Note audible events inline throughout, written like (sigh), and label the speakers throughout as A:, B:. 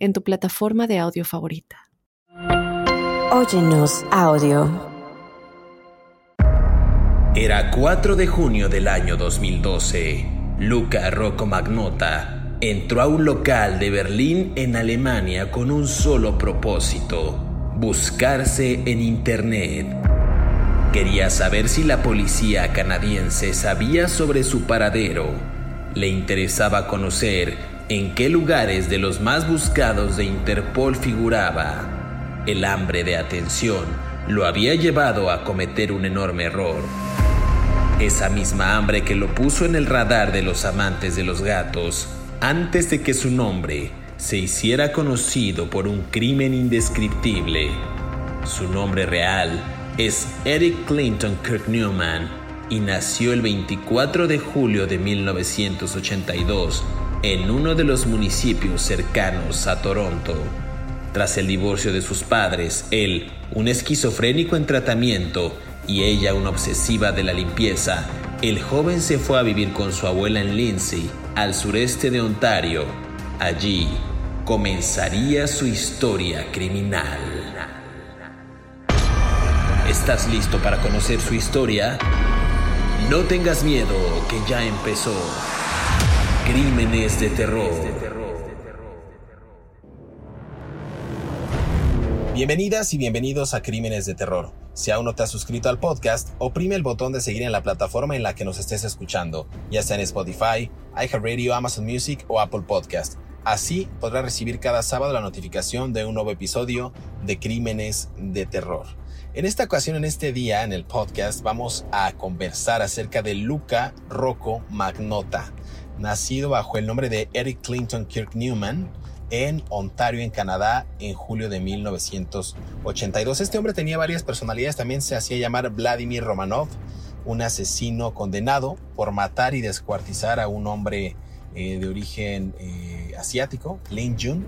A: en tu plataforma de audio favorita.
B: Óyenos audio.
C: Era 4 de junio del año 2012. Luca Rocco Magnota entró a un local de Berlín en Alemania con un solo propósito, buscarse en Internet. Quería saber si la policía canadiense sabía sobre su paradero. Le interesaba conocer en qué lugares de los más buscados de Interpol figuraba. El hambre de atención lo había llevado a cometer un enorme error. Esa misma hambre que lo puso en el radar de los amantes de los gatos antes de que su nombre se hiciera conocido por un crimen indescriptible. Su nombre real es Eric Clinton Kirk Newman y nació el 24 de julio de 1982 en uno de los municipios cercanos a Toronto. Tras el divorcio de sus padres, él, un esquizofrénico en tratamiento, y ella una obsesiva de la limpieza, el joven se fue a vivir con su abuela en Lindsay, al sureste de Ontario. Allí comenzaría su historia criminal. ¿Estás listo para conocer su historia? No tengas miedo, que ya empezó. Crímenes de terror. Bienvenidas y bienvenidos a Crímenes de Terror. Si aún no te has suscrito al podcast, oprime el botón de seguir en la plataforma en la que nos estés escuchando, ya sea en Spotify, iHeartRadio, Amazon Music o Apple Podcast. Así podrás recibir cada sábado la notificación de un nuevo episodio de Crímenes de Terror. En esta ocasión, en este día, en el podcast, vamos a conversar acerca de Luca Rocco Magnota, nacido bajo el nombre de Eric Clinton Kirk Newman, en Ontario, en Canadá, en julio de 1982. Este hombre tenía varias personalidades, también se hacía llamar Vladimir Romanov, un asesino condenado por matar y descuartizar a un hombre eh, de origen eh, asiático, Lin Jun,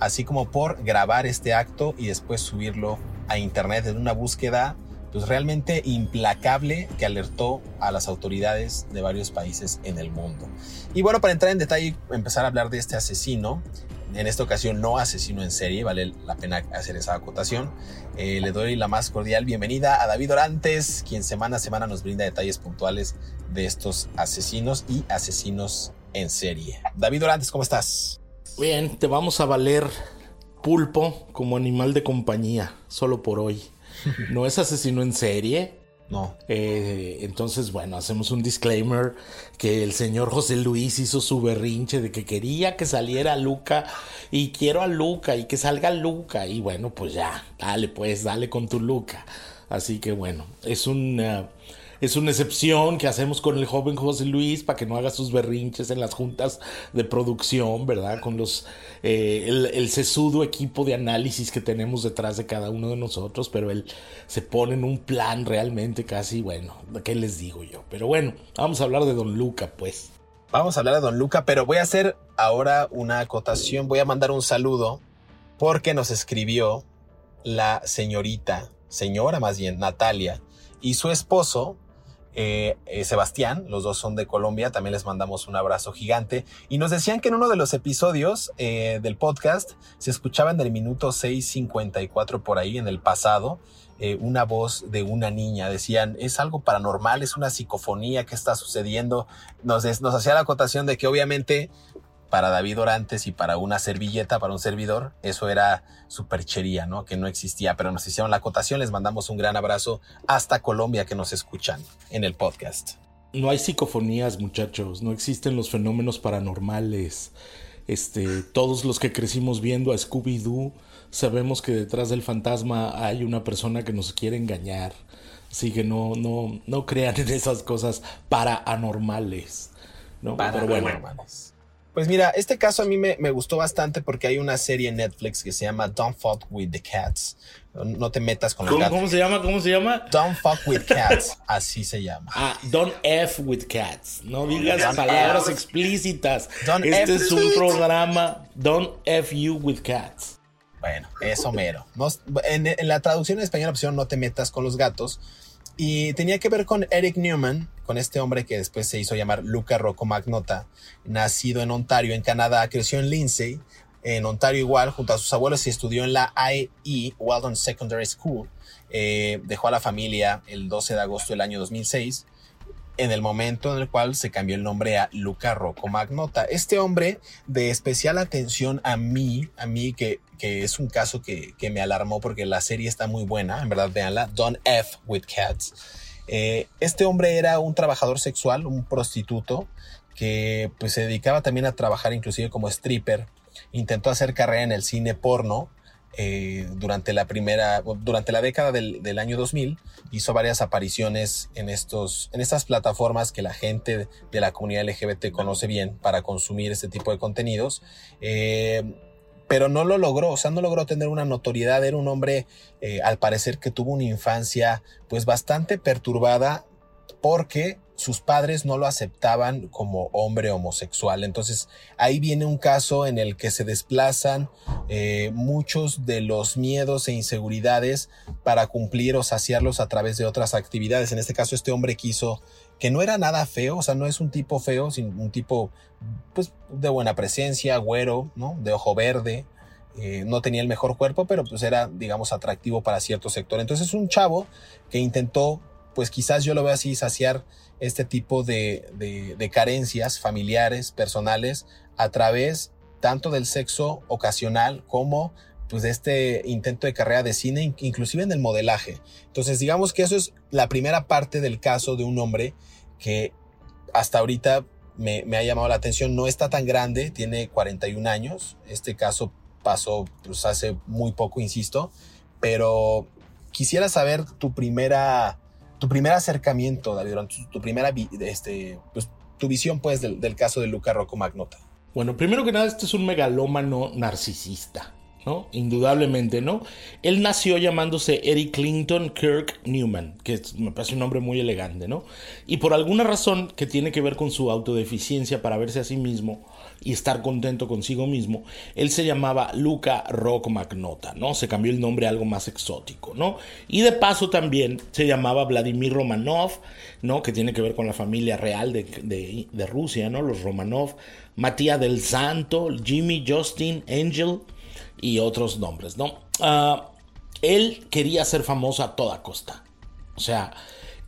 C: así como por grabar este acto y después subirlo a internet en una búsqueda pues realmente implacable que alertó a las autoridades de varios países en el mundo. Y bueno, para entrar en detalle y empezar a hablar de este asesino, en esta ocasión no asesino en serie, vale la pena hacer esa acotación. Eh, le doy la más cordial bienvenida a David Orantes, quien semana a semana nos brinda detalles puntuales de estos asesinos y asesinos en serie. David Orantes, ¿cómo estás?
D: Bien, te vamos a valer pulpo como animal de compañía, solo por hoy. (laughs) No es asesino en serie,
C: no.
D: Eh, entonces, bueno, hacemos un disclaimer que el señor José Luis hizo su berrinche de que quería que saliera Luca y quiero a Luca y que salga Luca. Y bueno, pues ya, dale pues, dale con tu Luca. Así que bueno, es un es una excepción que hacemos con el joven José Luis para que no haga sus berrinches en las juntas de producción, ¿verdad? Con los eh, el, sesudo equipo de análisis que tenemos detrás de cada uno de nosotros, pero él se pone en un plan realmente casi, bueno, ¿qué les digo yo? Pero bueno, vamos a hablar de Don Luca, pues.
C: Vamos a hablar de Don Luca, pero voy a hacer ahora una acotación, voy a mandar un saludo porque nos escribió la señorita, señora más bien, Natalia, y su esposo, eh, eh, Sebastián, los dos son de Colombia, también les mandamos un abrazo gigante. Y nos decían que en uno de los episodios eh, del podcast se escuchaba en el minuto 6.54 por ahí, en el pasado, una voz de una niña. Decían, es algo paranormal, es una psicofonía que está sucediendo. Nos, nos hacía la acotación de que obviamente para David Orantes y para una servilleta, para un servidor, eso era superchería, ¿no? Que no existía, pero nos hicieron la acotación, les mandamos un gran abrazo hasta Colombia que nos escuchan en el podcast.
D: No hay psicofonías, muchachos, no existen los fenómenos paranormales. Este, todos los que crecimos viendo a Scooby-Doo sabemos que detrás del fantasma hay una persona que nos quiere engañar. Así que no, no, no crean en esas cosas paranormales. ¿no?
C: Paranormales. Pues mira, este caso a mí me, gustó bastante porque hay una serie en Netflix que se llama Don't Fuck with the Cats. No te metas con
D: los gatos. ¿Cómo se llama? ¿Cómo se llama?
C: Don't Fuck with Cats. Así se llama.
D: Ah, Don't F with Cats. No digas palabras explícitas. este es un programa Don't F you with Cats.
C: Bueno, eso mero. en, en, la traducción en español opción No te metas con los gatos. Y tenía que ver con Eric Newman, con este hombre que después se hizo llamar Luca Rocco Magnota, nacido en Ontario, en Canadá, creció en Lindsay, en Ontario igual, junto a sus abuelos y estudió en la IE, Weldon Secondary School. Eh, dejó a la familia el 12 de agosto del año 2006 en el momento en el cual se cambió el nombre a Luca Rocco Magnota. Este hombre de especial atención a mí, a mí que, que es un caso que, que, me alarmó porque la serie está muy buena, en verdad véanla, Don't F with Cats. Eh, este hombre era un trabajador sexual, un prostituto, que pues se dedicaba también a trabajar inclusive como stripper. Intentó hacer carrera en el cine porno, eh, durante la primera, durante la década del, del, año 2000, hizo varias apariciones en estos, en estas plataformas que la gente de la comunidad LGBT conoce bien para consumir este tipo de contenidos. Eh, pero no lo logró, o sea, no logró tener una notoriedad. Era un hombre, eh, al parecer, que tuvo una infancia, pues bastante perturbada porque sus padres no lo aceptaban como hombre homosexual. Entonces ahí viene un caso en el que se desplazan eh, muchos de los miedos e inseguridades para cumplir o saciarlos a través de otras actividades. En este caso este hombre quiso que no era nada feo, o sea, no es un tipo feo, sino un tipo pues de buena presencia, güero, ¿no? De ojo verde. Eh, no tenía el mejor cuerpo, pero pues era, digamos, atractivo para cierto sector. Entonces un chavo que intentó, pues quizás yo lo veo así, saciar este tipo de, de, carencias familiares, personales, a través tanto del sexo ocasional como pues de este intento de carrera de cine, inclusive en el modelaje. Entonces, digamos que eso es la primera parte del caso de un hombre que hasta ahorita me, me, ha llamado la atención. No está tan grande, tiene 41 años. Este caso pasó pues, hace muy poco, insisto. Pero quisiera saber tu primera tu primer acercamiento, David, tu, primera, este, pues, tu visión, pues, del, del caso de Luca Rocco Magnota.
D: Bueno, primero que nada, este es un megalómano narcisista. Indudablemente, ¿no? Él nació llamándose Eric Clinton Kirk Newman, que me parece un nombre muy elegante, ¿no? Y por alguna razón que tiene que ver con su autodeficiencia para verse a sí mismo y estar contento consigo mismo, él se llamaba Luca Rock Magnota, ¿no? Se cambió el nombre a algo más exótico, ¿no? Y de paso también se llamaba Vladimir Romanov, ¿no? Que tiene que ver con la familia real de, de Rusia, ¿no? Los Romanov, Matías del Santo, Jimmy, Justin, Angel, y otros nombres, ¿no? Ah, él quería ser famoso a toda costa. O sea,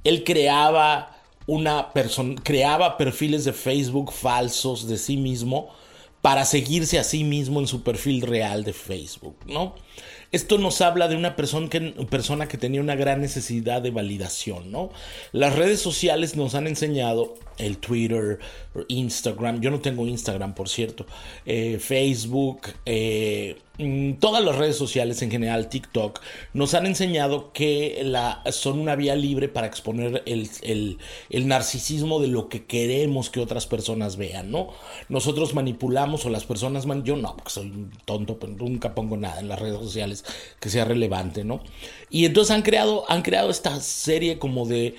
D: él creaba una persona, creaba perfiles de Facebook falsos de sí mismo para seguirse a sí mismo en su perfil real de Facebook, ¿no? Esto nos habla de una persona que, persona que tenía una gran necesidad de validación, ¿no? Las redes sociales nos han enseñado, el Twitter, Instagram, yo no tengo Instagram, por cierto, eh, Facebook, eh, mm, todas las redes sociales en general, TikTok, nos han enseñado que la, son una vía libre para exponer el, el, narcisismo de lo que queremos que otras personas vean, ¿no? Nosotros manipulamos o las personas, man, yo no, porque soy un tonto, pero nunca pongo nada en las redes sociales que sea relevante, ¿no? Y entonces han creado, han creado esta serie como de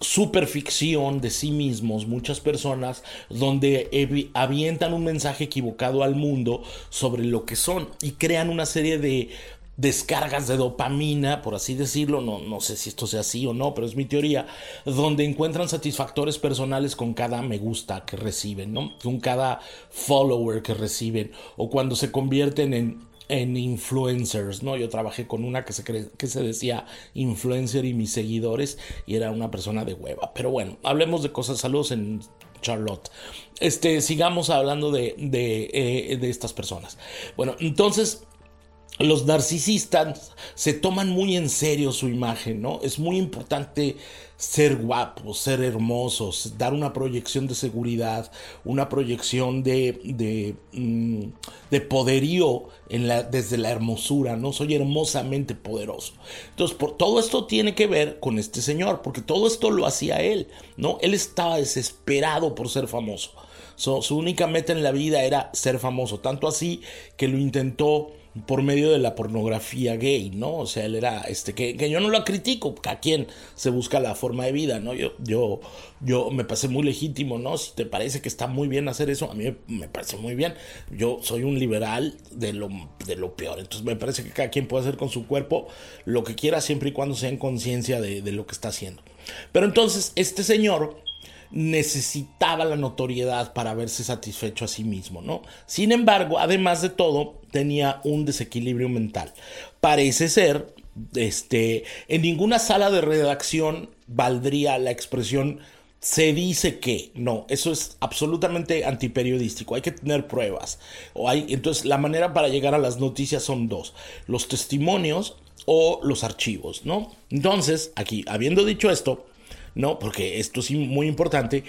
D: superficción de sí mismos, muchas personas, donde avientan un mensaje equivocado al mundo sobre lo que son y crean una serie de descargas de dopamina, por así decirlo, no, no sé si esto sea así o no, pero es mi teoría, donde encuentran satisfactores personales con cada me gusta que reciben, ¿no? Con cada follower que reciben, o cuando se convierten en en influencers, ¿no? Yo trabajé con una que se, que se decía influencer y mis seguidores y era una persona de hueva. Pero bueno, hablemos de cosas, saludos en Charlotte. Este, sigamos hablando de, de, eh, de estas personas. Bueno, entonces los narcisistas se toman muy en serio su imagen, ¿no? Es muy importante ser guapos, ser hermosos, dar una proyección de seguridad, una proyección de, de, mm, de poderío desde la hermosura, ¿no? Soy hermosamente poderoso. Entonces, por, todo esto tiene que ver con este señor, porque todo esto lo hacía él, ¿no? Él estaba desesperado por ser famoso. su única meta en la vida era ser famoso, tanto así que lo intentó por medio de la pornografía gay, ¿no? O sea, él era, este, que, que yo no lo critico, a quien se busca la forma de vida, ¿no? Yo, yo, yo me pasé muy legítimo, ¿no? Si te parece que está muy bien hacer eso, a mí me parece muy bien. Yo soy un liberal de lo, de lo peor, entonces me parece que cada quien puede hacer con su cuerpo lo que quiera siempre y cuando sea en conciencia de, de lo que está haciendo. Pero entonces, este señor necesitaba la notoriedad para verse satisfecho a sí mismo, ¿no? Sin embargo, además de todo, tenía un desequilibrio mental. Parece ser, este, en ninguna sala de redacción valdría la expresión se dice que no, eso es absolutamente antiperiodístico, hay que tener pruebas. O hay, entonces, la manera para llegar a las noticias son dos, los testimonios o los archivos, ¿no? Entonces, aquí, habiendo dicho esto, ¿no? Porque esto es muy importante.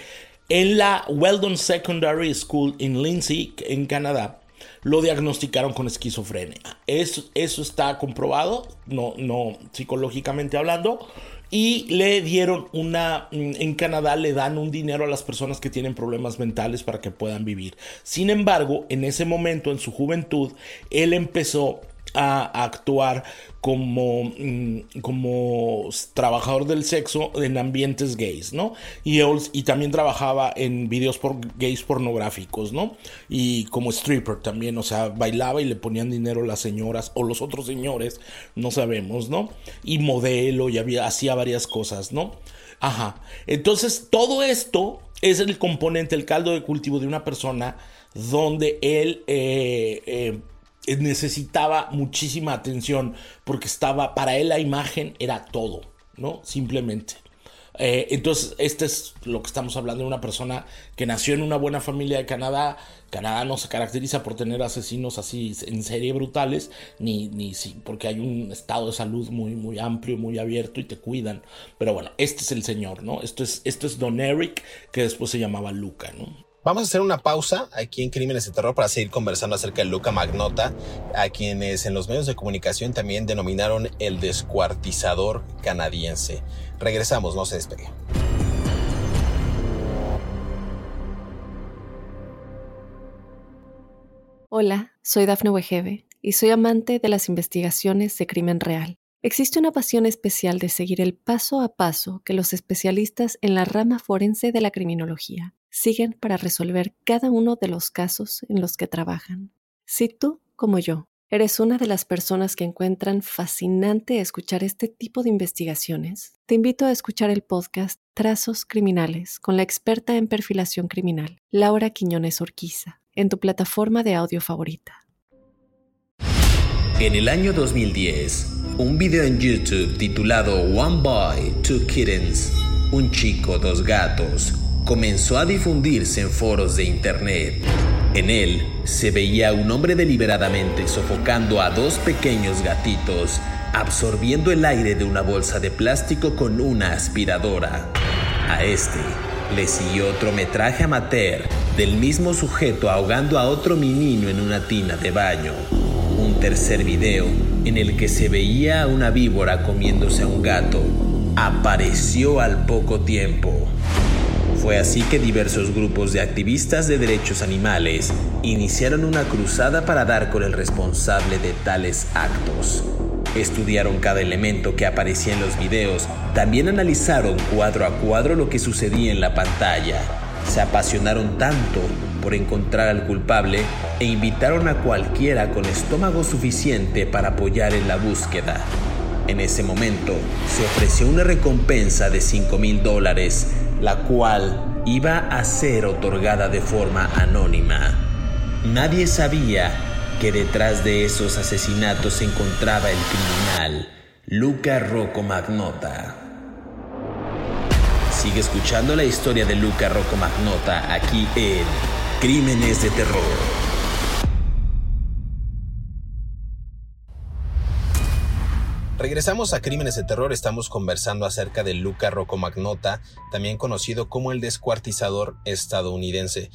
D: En la Weldon Secondary School en Lindsay, en Canadá, lo diagnosticaron con esquizofrenia. Eso, eso está comprobado, no, no psicológicamente hablando. Y le dieron una, mm, en Canadá le dan un dinero a las personas que tienen problemas mentales para que puedan vivir. Sin embargo, en ese momento, en su juventud, él empezó a actuar como, mm, como trabajador del sexo en ambientes gays, ¿no? Y, también trabajaba en videos por gays pornográficos, ¿no? Y como stripper también, o sea, bailaba y le ponían dinero las señoras o los otros señores, no sabemos, ¿no? Y modelo y había, hacía varias cosas, ¿no? Ajá. Entonces, todo esto es el componente, el caldo de cultivo de una persona donde él eh, eh, necesitaba muchísima atención porque estaba, para él la imagen era todo, ¿no? Simplemente. Eh, entonces, este es lo que estamos hablando de una persona que nació en una buena familia de Canadá. Canadá no se caracteriza por tener asesinos así en serie brutales, ni, ni sí, porque hay un estado de salud muy, muy amplio, muy abierto y te cuidan. Pero bueno, este es el señor, ¿no? Esto es, esto es Don Eric, que después se llamaba Luca, ¿no?
E: Vamos a hacer una pausa aquí en Crímenes de Terror para seguir conversando acerca de Luca Magnota, a quienes en los medios de comunicación también denominaron el descuartizador canadiense. Regresamos, no se despegue.
A: Hola, soy Dafne Wegebe y soy amante de las investigaciones de crimen real. Existe una pasión especial de seguir el paso a paso que los especialistas en la rama forense de la criminología siguen para resolver cada uno de los casos en los que trabajan. Si tú, como yo, eres una de las personas que encuentran fascinante escuchar este tipo de investigaciones, te invito a escuchar el podcast Trazos Criminales con la experta en perfilación criminal, Laura Quiñones Orquiza, en tu plataforma de audio favorita.
C: En el año 2010, un video en YouTube titulado One Boy, Two Kittens, un chico, dos gatos, comenzó a difundirse en foros de internet. En él se veía a un hombre deliberadamente sofocando a dos pequeños gatitos, absorbiendo el aire de una bolsa de plástico con una aspiradora. A este le siguió otro metraje amateur del mismo sujeto ahogando a otro menino en una tina de baño. Un tercer video en el que se veía a una víbora comiéndose a un gato apareció al poco tiempo. Fue así que diversos grupos de activistas de derechos animales iniciaron una cruzada para dar con el responsable de tales actos. Estudiaron cada elemento que aparecía en los videos, también analizaron cuadro a cuadro lo que sucedía en la pantalla. Se apasionaron tanto por encontrar al culpable e invitaron a cualquiera con estómago suficiente para apoyar en la búsqueda. En ese momento se ofreció una recompensa de 5 mil dólares la cual iba a ser otorgada de forma anónima. Nadie sabía que detrás de esos asesinatos se encontraba el criminal, Luca Rocco Magnota. Sigue escuchando la historia de Luca Rocco Magnota aquí en Crímenes de Terror.
E: Regresamos a Crímenes de Terror, estamos conversando acerca de Luca Roccomagnota, también conocido como el descuartizador estadounidense.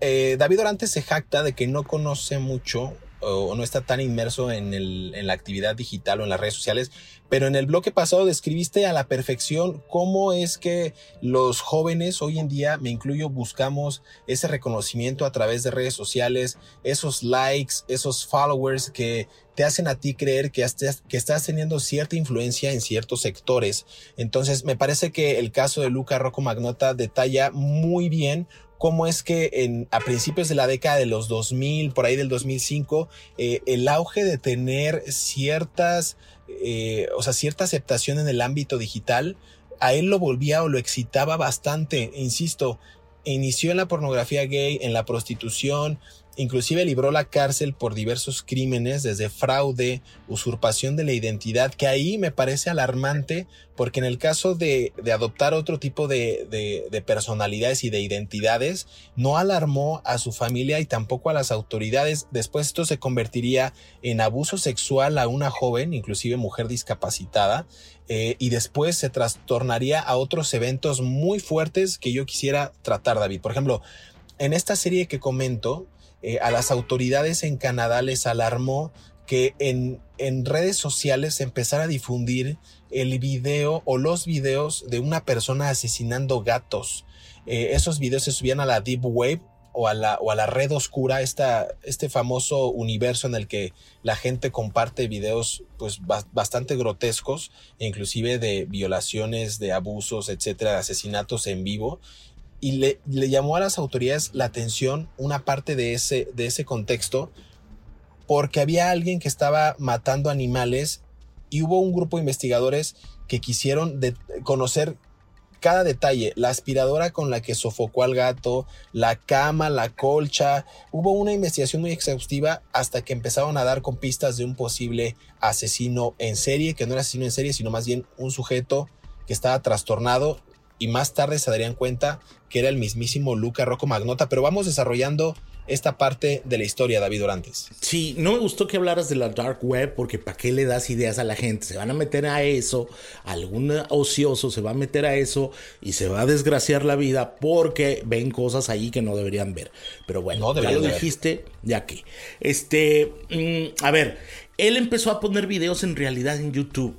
E: Eh, David Orante se jacta de que no conoce mucho
C: o no está tan inmerso en, la actividad digital o en las redes sociales, pero en el bloque pasado describiste a la perfección cómo es que los jóvenes hoy en día, me incluyo, buscamos ese reconocimiento a través de redes sociales, esos likes, esos followers que te hacen a ti creer que, estás, que estás teniendo cierta influencia en ciertos sectores. Entonces, me parece que el caso de Luca Rocco Magnota detalla muy bien cómo es que en, a principios de la década de los 2000, por ahí del 2005, eh, el auge de tener ciertas, eh, o sea, cierta aceptación en el ámbito digital, a él lo volvía o lo excitaba bastante, insisto, inició en la pornografía gay, en la prostitución, Inclusive libró la cárcel por diversos crímenes, desde fraude, usurpación de la identidad, que ahí me parece alarmante, porque en el caso de, adoptar otro tipo de, personalidades y de identidades, no alarmó a su familia y tampoco a las autoridades. Después esto se convertiría en abuso sexual a una joven, inclusive mujer discapacitada, eh, y después se trastornaría a otros eventos muy fuertes que yo quisiera tratar, David. Por ejemplo, en esta serie que comento, eh, a las autoridades en Canadá les alarmó que en, en redes sociales empezara a difundir el video o los videos de una persona asesinando gatos. Eh, esos videos se subían a la Deep Web o a la, o a la red oscura, esta, este famoso universo en el que la gente comparte videos pues bastante grotescos, inclusive de violaciones, de abusos, etcétera, de asesinatos en vivo y le, llamó a las autoridades la atención una parte de ese, de ese contexto porque había alguien que estaba matando animales y hubo un grupo de investigadores que quisieron conocer cada detalle, la aspiradora con la que sofocó al gato, la cama, la colcha. Hubo una investigación muy exhaustiva hasta que empezaron a dar con pistas de un posible asesino en serie, que no era asesino en serie, sino más bien un sujeto que estaba trastornado y más tarde se darían cuenta que era el mismísimo Luca Rocco Magnota, pero vamos desarrollando esta parte de la historia, David Orantes.
D: Sí, no me gustó que hablaras de la dark web porque ¿para qué le das ideas a la gente? Se van a meter a eso, algún ocioso se va a meter a eso y se va a desgraciar la vida porque ven cosas ahí que no deberían ver. Pero bueno, ya lo dijiste, ya que. Este, mm, a ver, él empezó a poner videos en realidad en YouTube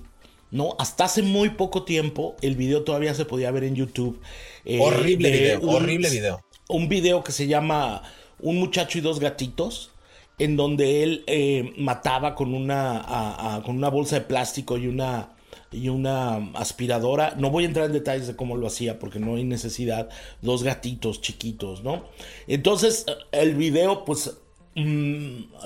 D: ¿no? Hasta hace muy poco tiempo el video todavía se podía ver en YouTube.
C: Eh, horrible video, horrible video.
D: Un video que se llama Un muchacho y dos gatitos, en donde él eh, mataba con una, con una bolsa de plástico y una, y una aspiradora. No voy a entrar en detalles de cómo lo hacía porque no hay necesidad. Dos gatitos chiquitos, ¿no? Entonces el video pues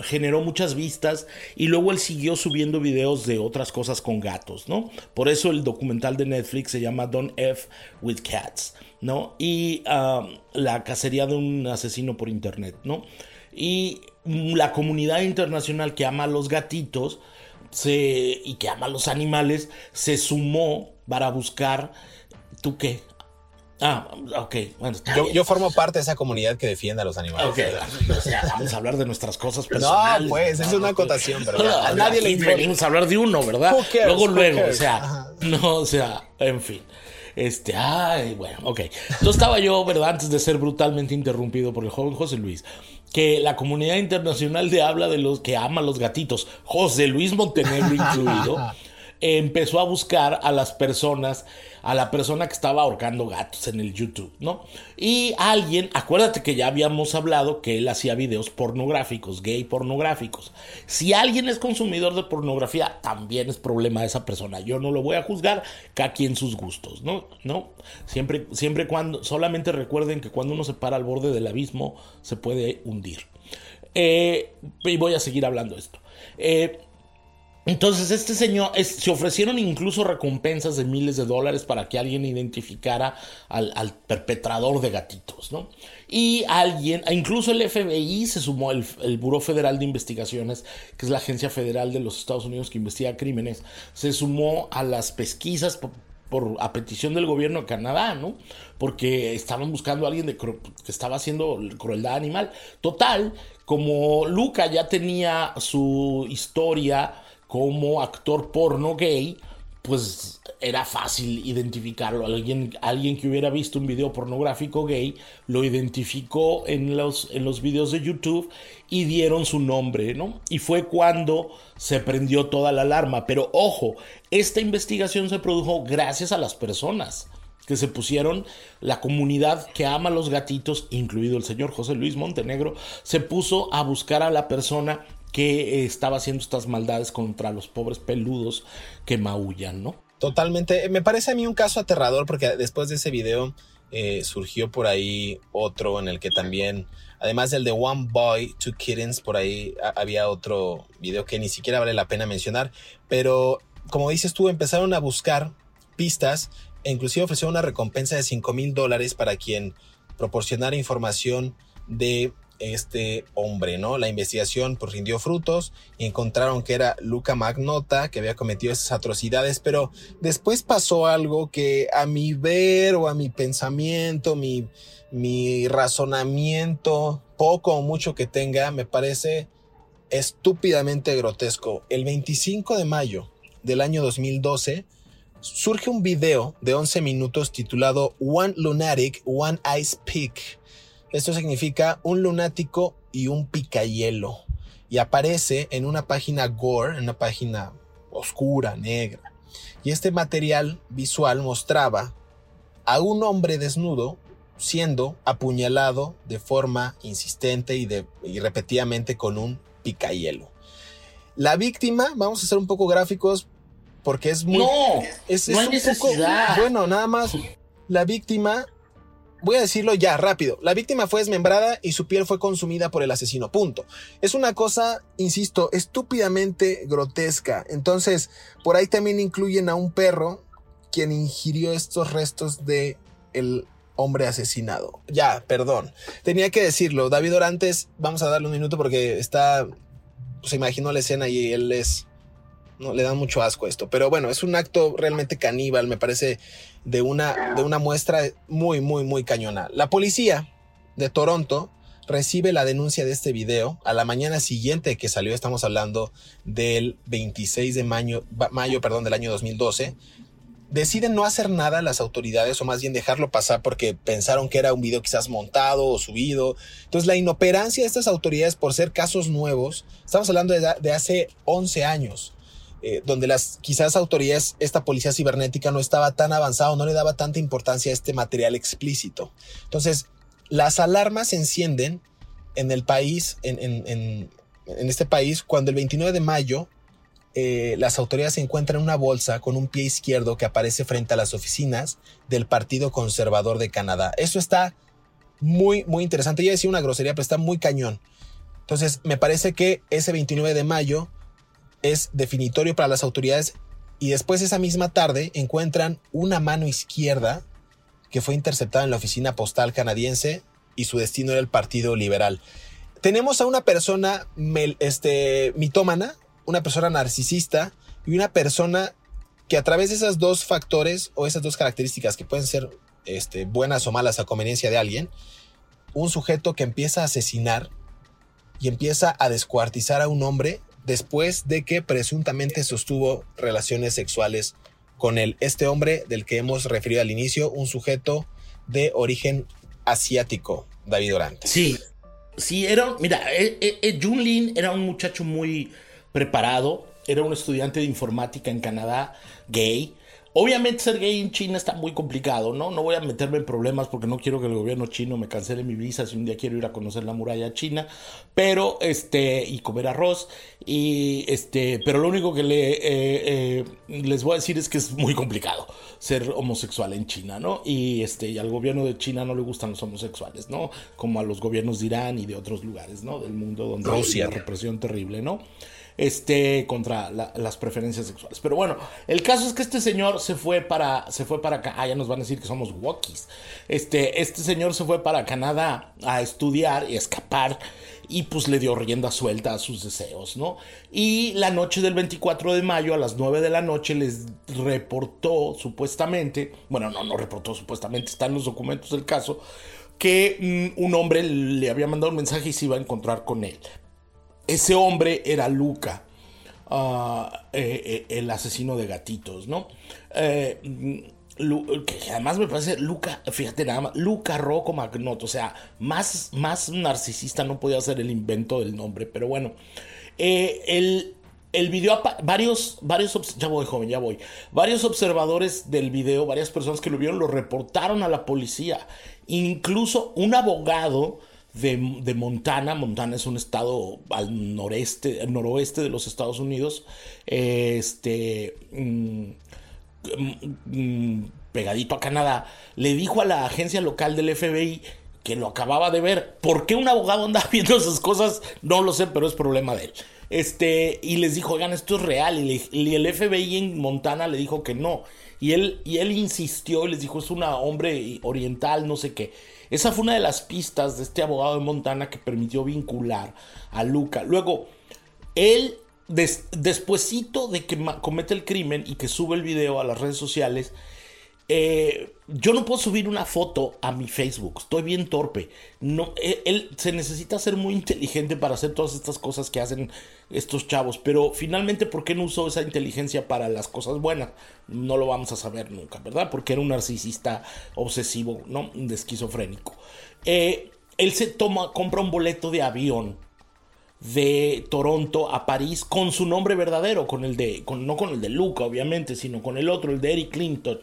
D: generó muchas vistas y luego él siguió subiendo videos de otras cosas con gatos, ¿no? Por eso el documental de Netflix se llama Don't F with Cats, ¿no? Y la cacería de un asesino por internet, ¿no? Y la comunidad internacional que ama a los gatitos se, y que ama a los animales se sumó para buscar, ¿tú qué? Ah, ok. Bueno,
C: yo, yo, formo parte de esa comunidad que defiende a los animales.
D: Ok, o sea, vamos a hablar de nuestras cosas personales.
C: No, pues, es una acotación, pero a (laughs) nadie le
D: importa. Venimos a hablar de uno, ¿verdad? luego, luego, o sea, no, o sea, en fin. Este, ay, bueno, ok. Entonces estaba yo, ¿verdad? Antes de ser brutalmente interrumpido por el joven José Luis, que la comunidad internacional de habla de los que ama los gatitos, José Luis Montenegro incluido, (laughs) empezó a buscar a las personas a la persona que estaba ahorcando gatos en el YouTube, ¿no? Y alguien, acuérdate que ya habíamos hablado que él hacía videos pornográficos, gay pornográficos. Si alguien es consumidor de pornografía, también es problema de esa persona. Yo no lo voy a juzgar, cada quien sus gustos, ¿no? ¿No? Siempre, siempre cuando, solamente recuerden que cuando uno se para al borde del abismo, se puede hundir. Eh, y voy a seguir hablando esto. Eh, entonces, este señor, se ofrecieron incluso recompensas de miles de dólares para que alguien identificara al, perpetrador de gatitos, ¿no? Y alguien, incluso el FBI se sumó, el, el Buró Federal de Investigaciones, que es la agencia federal de los Estados Unidos que investiga crímenes, se sumó a las pesquisas por, a petición del gobierno de Canadá, ¿no? Porque estaban buscando a alguien que estaba haciendo crueldad animal. Total, como Luca ya tenía su historia como actor porno gay, pues era fácil identificarlo. Alguien, alguien que hubiera visto un video pornográfico gay lo identificó en los, en los videos de YouTube y dieron su nombre, ¿no? Y fue cuando se prendió toda la alarma. Pero ojo, esta investigación se produjo gracias a las personas que se pusieron, la comunidad que ama a los gatitos, incluido el señor José Luis Montenegro, se puso a buscar a la persona que estaba haciendo estas maldades contra los pobres peludos que maullan, ¿no?
C: Totalmente. Me parece a mí un caso aterrador porque después de ese video eh, surgió por ahí otro en el que también, además del de One Boy, Two Kittens, por ahí había otro video que ni siquiera vale la pena mencionar. Pero como dices tú, empezaron a buscar pistas e inclusive ofrecieron una recompensa de 5 mil dólares para quien proporcionara información de este hombre, ¿no? La investigación pues rindió frutos y encontraron que era Luca Magnota que había cometido esas atrocidades, pero después pasó algo que a mi ver o a mi pensamiento, mi, mi razonamiento, poco o mucho que tenga, me parece estúpidamente grotesco. El 25 de mayo del año 2012 surge un video de 11 minutos titulado One Lunatic, One Ice Peak esto significa un lunático y un picayelo. Y aparece en una página gore, en una página oscura, negra. Y este material visual mostraba a un hombre desnudo siendo apuñalado de forma insistente y, de, repetidamente con un picayelo. La víctima, vamos a ser un poco gráficos porque es muy...
D: No, es, no hay necesidad.
C: bueno, nada más. La víctima Voy a decirlo ya, rápido. La víctima fue desmembrada y su piel fue consumida por el asesino. Punto. Es una cosa, insisto, estúpidamente grotesca. Entonces, por ahí también incluyen a un perro quien ingirió estos restos de el hombre asesinado. Ya, perdón. Tenía que decirlo. David Orantes, vamos a darle un minuto porque está, se imaginó la escena y él es no le da mucho asco esto. Pero bueno, es un acto realmente caníbal, me parece, de una, de una muestra muy, muy, muy cañona. La policía de Toronto recibe la denuncia de este video a la mañana siguiente que salió, estamos hablando del 26 de mayo, mayo perdón, del año 2012. Deciden no hacer nada las autoridades o más bien dejarlo pasar porque pensaron que era un video quizás montado o subido. Entonces la inoperancia de estas autoridades por ser casos nuevos, estamos hablando de, de hace 11 años, eh, donde las quizás autoridades, esta policía cibernética no estaba tan avanzado, no le daba tanta importancia a este material explícito. Entonces, las alarmas se encienden en el país, en, en, en, este país, cuando el 29 de mayo eh, las autoridades encuentran una bolsa con un pie izquierdo que aparece frente a las oficinas del Partido Conservador de Canadá. Eso está muy, muy interesante. Ya decía una grosería, pero está muy cañón. Entonces, me parece que ese 29 de mayo es definitorio para las autoridades y después esa misma tarde encuentran una mano izquierda que fue interceptada en la oficina postal canadiense y su destino era el Partido Liberal. Tenemos a una persona este, mitómana, una persona narcisista y una persona que a través de esos dos factores o esas dos características que pueden ser este, buenas o malas a conveniencia de alguien, un sujeto que empieza a asesinar y empieza a descuartizar a un hombre después de que presuntamente sostuvo relaciones sexuales con él. Este hombre del que hemos referido al inicio, un sujeto de origen asiático, David Orante.
D: Sí, sí, era, mira, eh, eh, eh, Jun Lin era un muchacho muy preparado, era un estudiante de informática en Canadá, gay, Obviamente ser gay en China está muy complicado, ¿no? No voy a meterme en problemas porque no quiero que el gobierno chino me cancele mi visa si un día quiero ir a conocer la muralla china, pero este y comer arroz y este, pero lo único que le, eh, eh, les voy a decir es que es muy complicado ser homosexual en China, ¿no? Y este y al gobierno de China no le gustan los homosexuales, ¿no? Como a los gobiernos de Irán y de otros lugares, ¿no? Del mundo donde hay una represión terrible, ¿no? Este, contra las preferencias sexuales. Pero bueno, el caso es que este señor se fue para, se fue para acá, ah, ya nos van a decir que somos walkies. Este, este señor se fue para Canadá a estudiar y escapar y pues le dio rienda suelta a sus deseos, ¿no? Y la noche del 24 de mayo a las 9 de la noche les reportó supuestamente, bueno, no, no reportó supuestamente, están los documentos del caso, que mm, un hombre le había mandado un mensaje y se iba a encontrar con él. Ese hombre era Luca. ah, eh, eh, el asesino de gatitos, ¿no? Eh, que además me parece Luca, fíjate nada más, Luca Rocco Magnoto, o sea, más, más narcisista no podía ser el invento del nombre, pero bueno, el, el video, varios, varios, ya voy joven, ya voy, varios observadores del video, varias personas que lo vieron, lo reportaron a la policía, incluso un abogado, de, Montana. Montana es un estado al noreste, noroeste de los Estados Unidos. Este. Mm, mm, pegadito a Canadá. Le dijo a la agencia local del FBI que lo acababa de ver. ¿Por qué un abogado anda (laughs) viendo esas cosas? No lo sé, pero es problema de él. Este, y les dijo, oigan, esto es real. Y, y, el FBI en Montana le dijo que no. Y él, y él insistió y les dijo, es un hombre oriental, no sé qué. Esa fue una de las pistas de este abogado de Montana que permitió vincular a Luca. Luego, él, des, despuesito de que comete el crimen y que sube el video a las redes sociales, eh, yo no puedo subir una foto a mi Facebook, estoy bien torpe. Eh, él, se necesita ser muy inteligente para hacer todas estas cosas que hacen estos chavos, pero finalmente, ¿por qué no usó esa inteligencia para las cosas buenas? No lo vamos a saber nunca, ¿verdad? Porque era un narcisista obsesivo, ¿no? De esquizofrénico. Eh, él se toma, compra un boleto de avión de Toronto a París con su nombre verdadero, con el de, no con el de Luca, obviamente, sino con el otro, el de Eric Clinton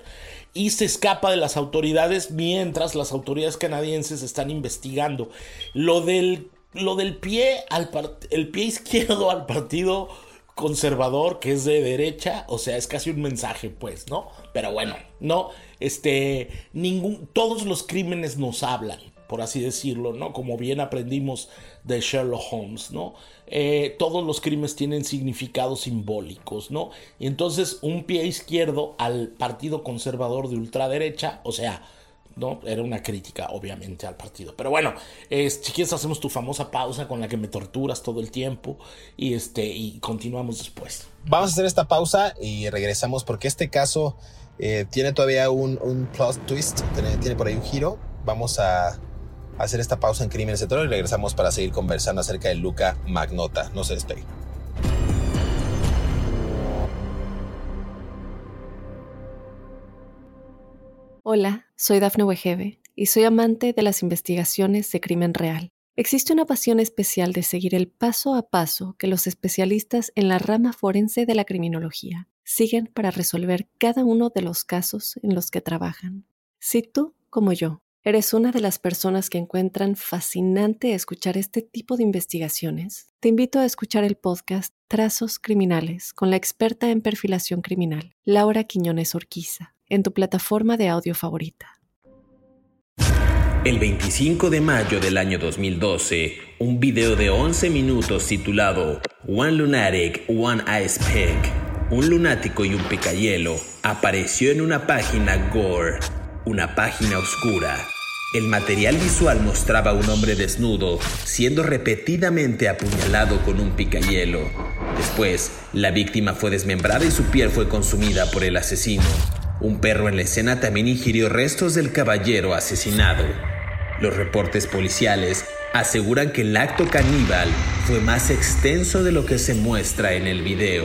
D: y se escapa de las autoridades mientras las autoridades canadienses están investigando. Lo del, lo del pie, al el pie izquierdo al partido conservador que es de derecha, o sea, es casi un mensaje, pues, ¿no? Pero bueno, no, este, ningún, todos los crímenes nos hablan por así decirlo, ¿no? Como bien aprendimos de Sherlock Holmes, ¿no? Eh, todos los crímenes tienen significados simbólicos, ¿no? Y entonces un pie izquierdo al Partido Conservador de ultraderecha, o sea, ¿no? Era una crítica, obviamente, al partido. Pero bueno, si quieres hacemos tu famosa pausa con la que me torturas todo el tiempo y, este, y continuamos después.
C: Vamos a hacer esta pausa y regresamos porque este caso eh, tiene todavía un, un plot twist, tiene por ahí un giro. Vamos a hacer esta pausa en Crímenes de Terror y regresamos para seguir conversando acerca de Luca Magnota. No se despeguen.
A: Hola, soy Dafne Wegebe y soy amante de las investigaciones de crimen real. Existe una pasión especial de seguir el paso a paso que los especialistas en la rama forense de la criminología siguen para resolver cada uno de los casos en los que trabajan. Si tú, como yo, ¿Eres una de las personas que encuentran fascinante escuchar este tipo de investigaciones? Te invito a escuchar el podcast Trazos Criminales con la experta en perfilación criminal, Laura Quiñones Orquiza, en tu plataforma de audio favorita.
B: El 25 de mayo del año 2012, un video de 11 minutos titulado One Lunatic, One Ice Pick, un lunático y un picayelo, apareció en una página Gore, una página oscura el material visual mostraba a un hombre desnudo siendo repetidamente apuñalado con un picayelo. Después, la víctima fue desmembrada y su piel fue consumida por el asesino. Un perro en la escena también ingirió restos del caballero asesinado. Los reportes policiales aseguran que el acto caníbal fue más extenso de lo que se muestra en el video.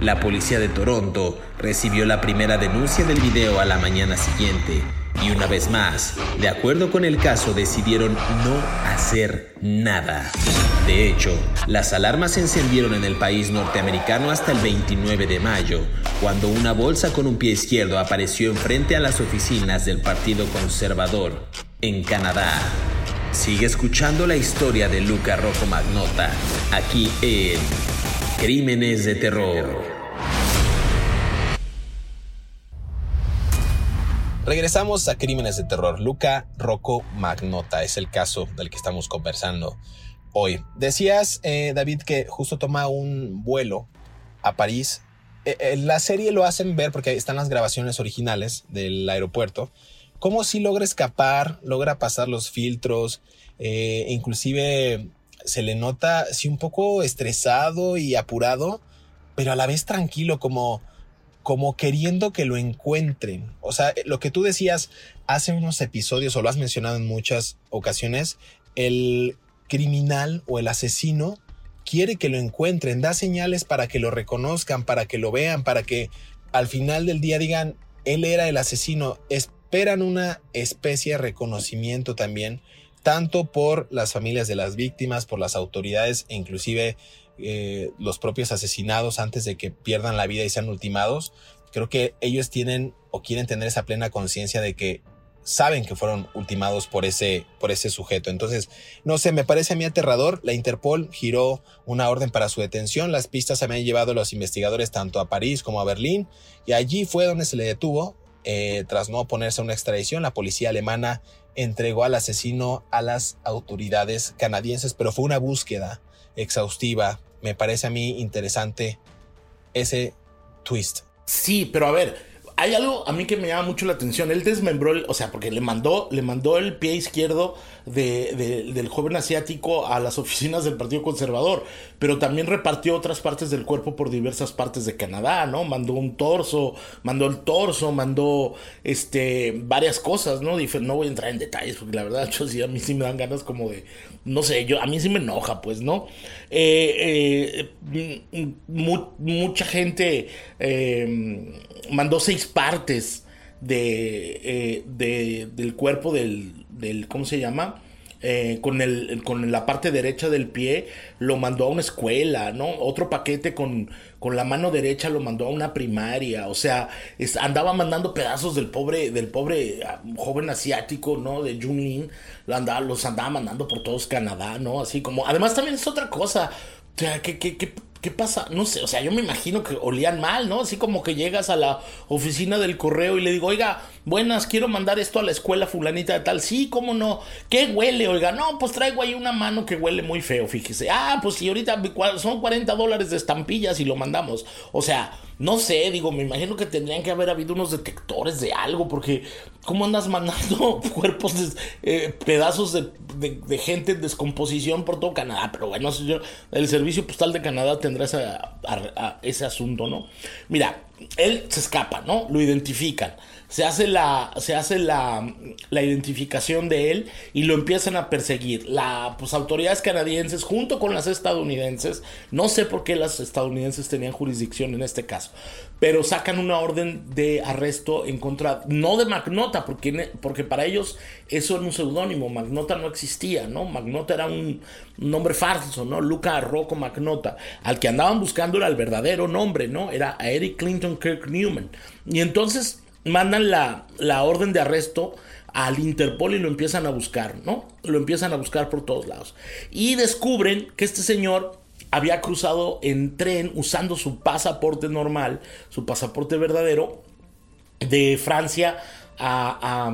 B: La policía de Toronto recibió la primera denuncia del video a la mañana siguiente y una vez más, de acuerdo con el caso, decidieron no hacer nada. De hecho, las alarmas se encendieron en el país norteamericano hasta el 29 de mayo, cuando una bolsa con un pie izquierdo apareció enfrente a las oficinas del Partido Conservador en Canadá. Sigue escuchando la historia de Luca Rocco Magnota, aquí en Crímenes de Terror.
C: Regresamos a Crímenes de Terror. Luca Rocco Magnota es el caso del que estamos conversando hoy. Decías, eh, David, que justo toma un vuelo a París. Eh, eh, la serie lo hacen ver porque están las grabaciones originales del aeropuerto. Cómo si logra escapar, logra pasar los filtros, inclusive se le nota un poco estresado y apurado, pero a la vez tranquilo, como como queriendo que lo encuentren. O sea, lo que tú decías hace unos episodios o lo has mencionado en muchas ocasiones, el criminal o el asesino quiere que lo encuentren, da señales para que lo reconozcan, para que lo vean, para que al final del día digan, él era el asesino. Esperan una especie de reconocimiento también, tanto por las familias de las víctimas, por las autoridades e inclusive eh, los propios asesinados antes de que pierdan la vida y sean ultimados. Creo que ellos tienen o quieren tener esa plena conciencia de que saben que fueron ultimados por ese, por ese sujeto. Entonces, no sé, me parece a mí aterrador. La Interpol giró una orden para su detención. Las pistas habían llevado los investigadores tanto a París como a Berlín y allí fue donde se le detuvo. Eh, tras no oponerse a una extradición, la policía alemana entregó al asesino a las autoridades canadienses, pero fue una búsqueda exhaustiva. Me parece a mí interesante ese twist.
D: Sí, pero a ver, hay algo a mí que me llama mucho la atención. Él desmembró, el, o sea, porque le mandó, le mandó el pie izquierdo de, del joven asiático a las oficinas del Partido Conservador, pero también repartió otras partes del cuerpo por diversas partes de Canadá, ¿no? Mandó un torso, mandó el torso, mandó este varias cosas, ¿no? no voy a entrar en detalles porque la verdad, (laughs) yo sí, a mí sí me dan ganas como de, no sé, yo a mí sí me enoja, pues, ¿no? Eh, eh, mucha gente eh, mandó seis partes de, del cuerpo del, del, ¿cómo se llama? con, el, con la parte derecha del pie lo mandó a una escuela, ¿no? Otro paquete con, con la mano derecha lo mandó a una primaria, o sea, andaba mandando pedazos del pobre, del pobre ah, joven asiático, ¿no? De Junlin, lo andaba, los andaba mandando por todos Canadá, ¿no? Así como, además también es otra cosa, o sea, ¿qué, qué, qué, qué pasa? No sé, o sea, yo me imagino que olían mal, ¿no? Así como que llegas a la oficina del correo y le digo, oiga, buenas, quiero mandar esto a la escuela fulanita de tal. Sí, ¿cómo no? ¿Qué huele? Oiga, no, pues traigo ahí una mano que huele muy feo, fíjese. Ah, pues si ahorita son 40 dólares de estampillas y lo mandamos. O sea, no sé, digo, me imagino que tendrían que haber habido unos detectores de algo, porque ¿cómo andas mandando (laughs) cuerpos, de, eh, pedazos de, gente en descomposición por todo Canadá? Pero bueno, el Servicio Postal de Canadá tendrá ese asunto, ¿no? Mira, él se escapa, ¿no? Lo identifican se hace la, se hace la, la, identificación de él y lo empiezan a perseguir. Las pues, autoridades canadienses junto con las estadounidenses, no sé por qué las estadounidenses tenían jurisdicción en este caso, pero sacan una orden de arresto en contra, no de Magnota, porque, porque para ellos eso era un seudónimo, Magnota no existía, ¿no? Magnota era un nombre falso, ¿no? Luca Rocco Magnota, al que andaban buscando era el verdadero nombre, ¿no? Era Eric Clinton Kirk Newman. Y entonces mandan la, la orden de arresto al Interpol y lo empiezan a buscar, ¿no? Lo empiezan a buscar por todos lados. Y descubren que este señor había cruzado en tren usando su pasaporte normal, su pasaporte verdadero, de Francia a,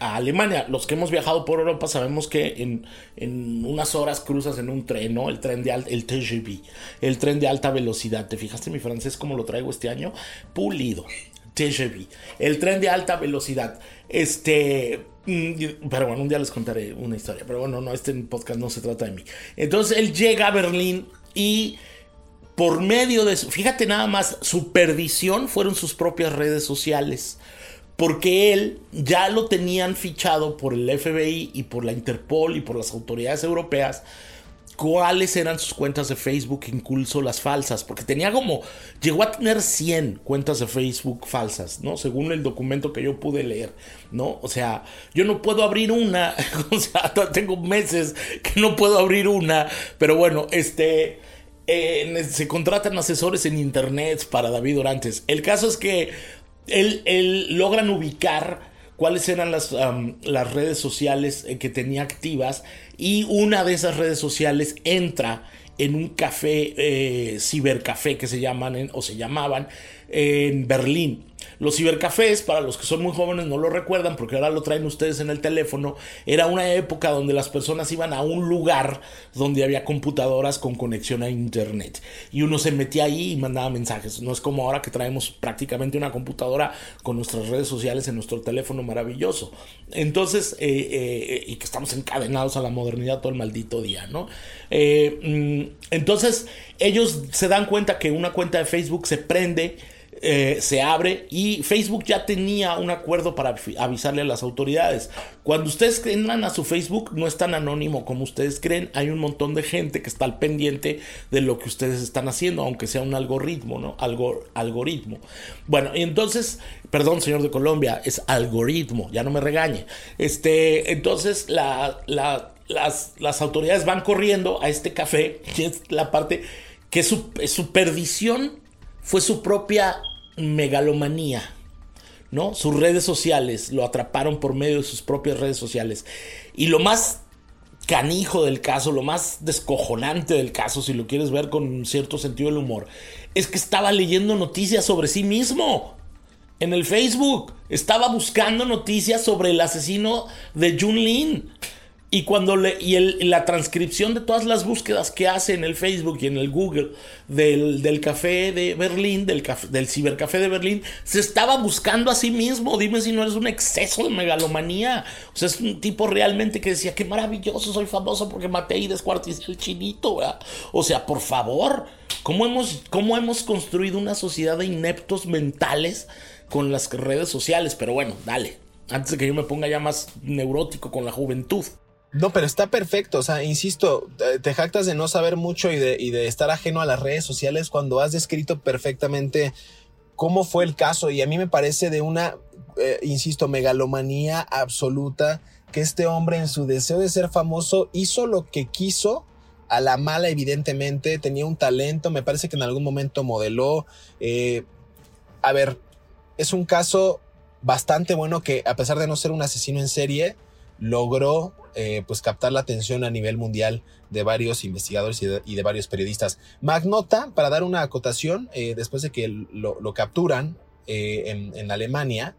D: Alemania. Los que hemos viajado por Europa sabemos que en, unas horas cruzas en un tren, ¿no? El tren de el TGV, el tren de alta velocidad. ¿Te fijaste mi francés cómo lo traigo este año? Pulido. TGV, el tren de alta velocidad. Este, mm, pero bueno, un día les contaré una historia. Pero bueno, no, este podcast no se trata de mí. Entonces él llega a Berlín y por medio de fíjate nada más, su perdición fueron sus propias redes sociales. Porque él ya lo tenían fichado por el FBI y por la Interpol y por las autoridades europeas cuáles eran sus cuentas de Facebook, incluso las falsas, porque tenía como, llegó a tener 100 cuentas de Facebook falsas, ¿no? Según el documento que yo pude leer, ¿no? O sea, yo no puedo abrir una, (laughs) o sea, tengo meses que no puedo abrir una, pero bueno, este... Se contratan asesores en internet para David Orantes. El caso es que él, él logran ubicar cuáles eran las, las redes sociales eh, que tenía activas y una de esas redes sociales entra en un café, eh, cibercafé que se llaman o se llamaban en Berlín. Los cibercafés, para los que son muy jóvenes no lo recuerdan porque ahora lo traen ustedes en el teléfono, era una época donde las personas iban a un lugar donde había computadoras con conexión a internet y uno se metía ahí y mandaba mensajes. No es como ahora que traemos prácticamente una computadora con nuestras redes sociales en nuestro teléfono maravilloso. Entonces, eh, eh, y que estamos encadenados a la modernidad todo el maldito día, ¿no? Eh, mm, entonces, ellos se dan cuenta que una cuenta de Facebook se prende eh, se abre y Facebook ya tenía un acuerdo para avisarle a las autoridades. Cuando ustedes entran a su Facebook no es tan anónimo como ustedes creen, hay un montón de gente que está al pendiente de lo que ustedes están haciendo, aunque sea un algoritmo, ¿no? Algo, algoritmo. Bueno, y entonces, perdón, señor de Colombia, es algoritmo, ya no me regañe. Este, entonces la, las, las autoridades van corriendo a este café, que es la parte que su, su perdición fue su propia megalomanía. ¿no? Sus redes sociales lo atraparon por medio de sus propias redes sociales. Y lo más canijo del caso, lo más descojonante del caso, si lo quieres ver con cierto sentido del humor, es que estaba leyendo noticias sobre sí mismo. En el Facebook estaba buscando noticias sobre el asesino de Jun Lin. Y cuando le, y la transcripción de todas las búsquedas que hace en el Facebook y en el Google del, café de Berlín, del, del cibercafé de Berlín, se estaba buscando a sí mismo. Dime si no es un exceso de megalomanía. O sea, es un tipo realmente que decía, qué maravilloso, soy famoso porque maté y descuarticé al chinito. O sea, por favor, ¿cómo hemos, ¿cómo hemos construido una sociedad de ineptos mentales con las redes sociales? Pero bueno, dale. Antes de que yo me ponga ya más neurótico con la juventud.
C: No, pero está perfecto. O sea, insisto, te jactas de no saber mucho y de, estar ajeno a las redes sociales cuando has descrito perfectamente cómo fue el caso. Y a mí me parece de una, eh, insisto, megalomanía absoluta que este hombre en su deseo de ser famoso hizo lo que quiso. A la mala, evidentemente, tenía un talento, me parece que en algún momento modeló. Eh, a ver, es un caso bastante bueno que a pesar de no ser un asesino en serie, logró eh, pues captar la atención a nivel mundial de varios investigadores y de, varios periodistas. Magnota, para dar una acotación, eh, después de que lo, capturan eh, en, en, Alemania,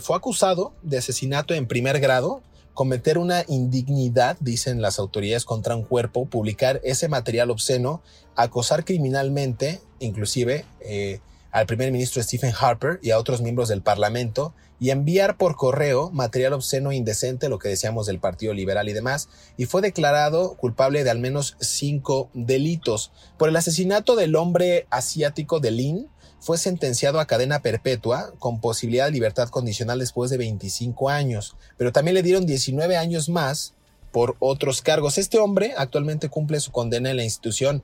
C: fue acusado de asesinato en primer grado, cometer una indignidad, dicen las autoridades, contra un cuerpo, publicar ese material obsceno, acosar criminalmente, inclusive al primer ministro Stephen Harper y a otros miembros del Parlamento y enviar por correo material obsceno e indecente, lo que decíamos del Partido Liberal y demás, y fue declarado culpable de al menos cinco delitos. Por el asesinato del hombre asiático de Lin, fue sentenciado a cadena perpetua con posibilidad de libertad condicional después de 25 años, pero también le dieron 19 años más por otros cargos. Este hombre actualmente cumple su condena en la institución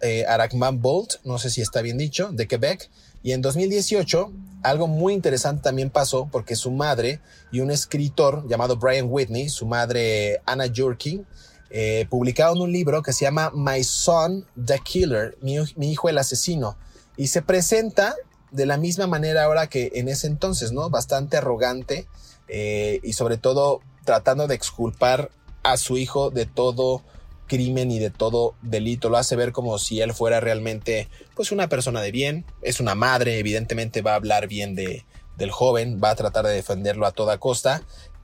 C: eh, Arachman Bolt, no sé si está bien dicho, de Quebec. Y en 2018, algo muy interesante también pasó porque su madre y un escritor llamado Brian Whitney, su madre Anna Jurkin, eh, publicaron un libro que se llama My Son the Killer, mi, hijo el asesino. Y se presenta de la misma manera ahora que en ese entonces, ¿no? Bastante arrogante eh, y sobre todo tratando de exculpar a su hijo de todo crimen y de todo delito. Lo hace ver como si él fuera realmente pues una persona de bien. Es una madre, evidentemente va a hablar bien de, del joven, va a tratar de defenderlo a toda costa.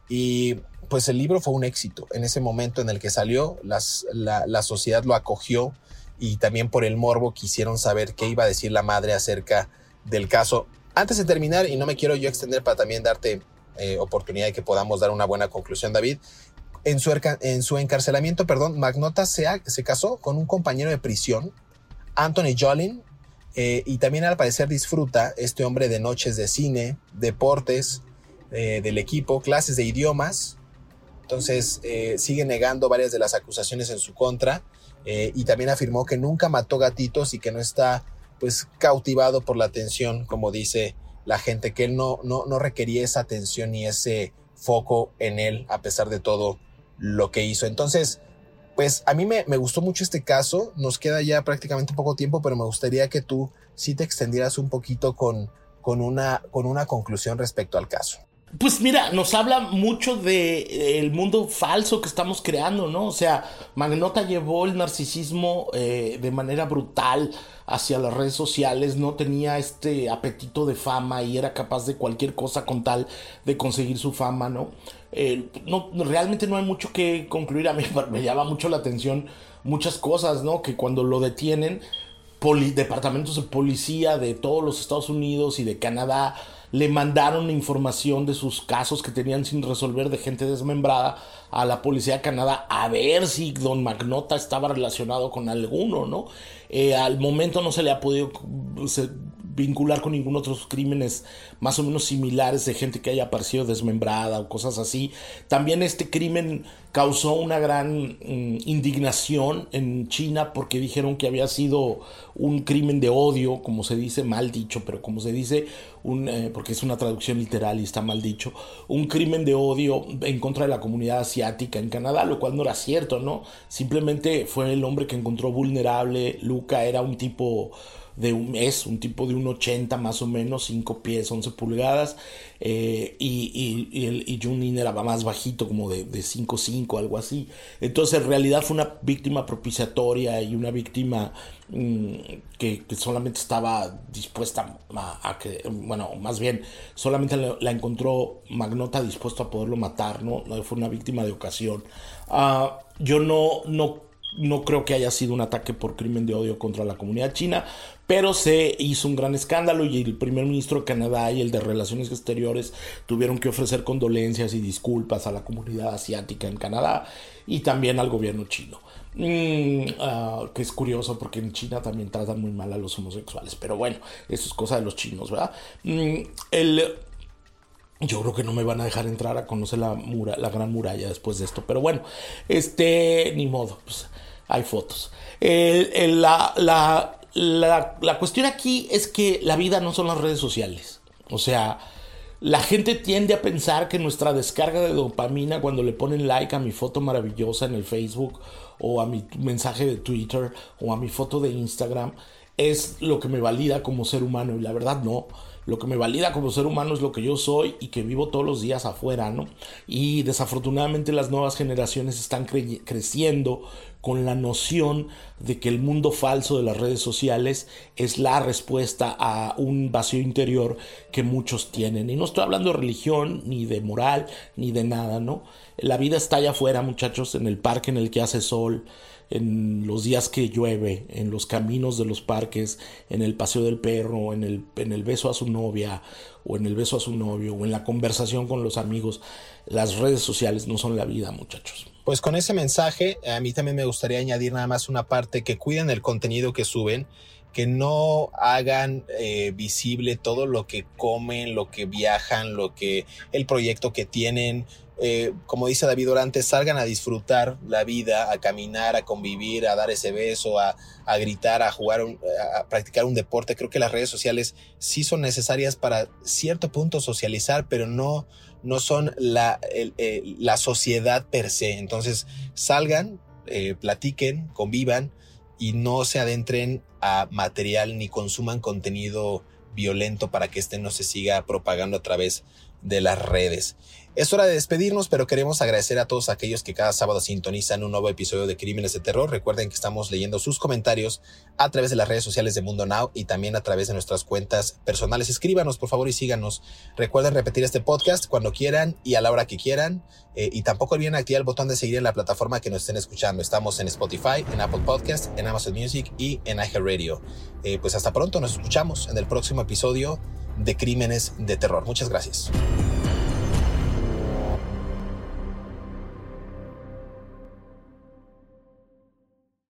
C: Y pues el libro fue un éxito. En ese momento en el que salió, las, la, la sociedad lo acogió y también por el morbo quisieron saber qué iba a decir la madre acerca del caso. Antes de terminar, y no me quiero yo extender para también darte eh, oportunidad de que podamos dar una buena conclusión, David. En su, en su encarcelamiento, perdón, Magnota se, casó con un compañero de prisión, Anthony Jolin, eh, y también al parecer disfruta este hombre de noches de cine, deportes eh, del equipo, clases de idiomas. Entonces sigue negando varias de las acusaciones en su contra y también afirmó que nunca mató gatitos y que no está pues cautivado por la atención, como dice la gente, que él no, no, no requería esa atención y ese foco en él a pesar de todo lo que hizo. Entonces, pues a mí me, me, gustó mucho este caso, nos queda ya prácticamente poco tiempo, pero me gustaría que tú sí te extendieras un poquito con, con, una, con una conclusión respecto al caso.
D: Pues mira, nos habla mucho de el mundo falso que estamos creando, ¿no? O sea, Magnota llevó el narcisismo eh, de manera brutal hacia las redes sociales, no tenía este apetito de fama y era capaz de cualquier cosa con tal de conseguir su fama, ¿no? Eh, no realmente no hay mucho que concluir. A mí (laughs) me llama mucho la atención muchas cosas, ¿no? Que cuando lo detienen, departamentos de policía de todos los Estados Unidos y de Canadá le mandaron información de sus casos que tenían sin resolver de gente desmembrada a la policía de Canadá a ver si don Magnota estaba relacionado con alguno, ¿no? Eh, al momento no se le ha podido vincular con ningún otros crímenes más o menos similares de gente que haya aparecido desmembrada o cosas así. También este crimen causó una gran mm, indignación en China porque dijeron que había sido un crimen de odio, como se dice, mal dicho, pero como se dice, un, eh, porque es una traducción literal y está mal dicho, un crimen de odio en contra de la comunidad asiática en Canadá, lo cual no era cierto, ¿no? Simplemente fue el hombre que encontró vulnerable, Luca era un tipo de un, es un tipo de un 80 más o menos, 5 pies, 11 pulgadas, eh, y, y, el, y Junin era más bajito, como de, de 5'5, algo así. Entonces en realidad fue una víctima propiciatoria y una víctima mm, que, solamente estaba dispuesta a, que, bueno, más bien, solamente la, encontró Magnota dispuesto a poderlo matar, ¿no? Fue una víctima de ocasión. Ah, yo no, no no creo que haya sido un ataque por crimen de odio contra la comunidad china, pero se hizo un gran escándalo y el primer ministro de Canadá y el de Relaciones Exteriores tuvieron que ofrecer condolencias y disculpas a la comunidad asiática en Canadá y también al gobierno chino. Mm, ah, que es curioso porque en China también tratan muy mal a los homosexuales, pero bueno, eso es cosa de los chinos, ¿verdad? Mm, el, yo creo que no me van a dejar entrar a conocer la, mura, la gran muralla después de esto. Pero bueno, este, ni modo, pues hay fotos. la, la, la, la cuestión aquí es que la vida no son las redes sociales. O sea, la gente tiende a pensar que nuestra descarga de dopamina cuando le ponen like a mi foto maravillosa en el Facebook o a mi mensaje de Twitter o a mi foto de Instagram es lo que me valida como ser humano y la verdad no. Lo que me valida como ser humano es lo que yo soy y que vivo todos los días afuera, ¿no? Y desafortunadamente las nuevas generaciones están creciendo con la noción de que el mundo falso de las redes sociales es la respuesta a un vacío interior que muchos tienen. Y no estoy hablando de religión, ni de moral, ni de nada, ¿no? La vida está allá afuera, muchachos, en el parque en el que hace sol, en los días que llueve, en los caminos de los parques, en el paseo del perro, en el, en el beso a su novia o en el beso a su novio o en la conversación con los amigos. Las redes sociales no son la vida, muchachos.
C: Pues con ese mensaje, a mí también me gustaría añadir nada más una parte que cuiden el contenido que suben, que no hagan eh, visible todo lo que comen, lo que viajan, lo que el proyecto que tienen, eh, como dice David Orante, salgan a disfrutar la vida, a caminar, a convivir, a dar ese beso, a, gritar, a jugar, a practicar un deporte. Creo que las redes sociales sí son necesarias para cierto punto socializar, pero no, no son la, la sociedad per se. Entonces, salgan, eh, platiquen, convivan y no se adentren a material ni consuman contenido violento para que este no se siga propagando a través de las redes. Es hora de despedirnos, pero queremos agradecer a todos aquellos que cada sábado sintonizan un nuevo episodio de Crímenes de Terror. Recuerden que estamos leyendo sus comentarios a través de las redes sociales de Mundo Now y también a través de nuestras cuentas personales. Escríbanos, por favor, y síganos. Recuerden repetir este podcast cuando quieran y a la hora que quieran. Eh, y tampoco olviden activar el botón de seguir en la plataforma que nos estén escuchando. Estamos en Spotify, en Apple Podcast, en Amazon Music y en iHeartRadio. Eh, pues hasta pronto, nos escuchamos en el próximo episodio de Crímenes de Terror. Muchas gracias.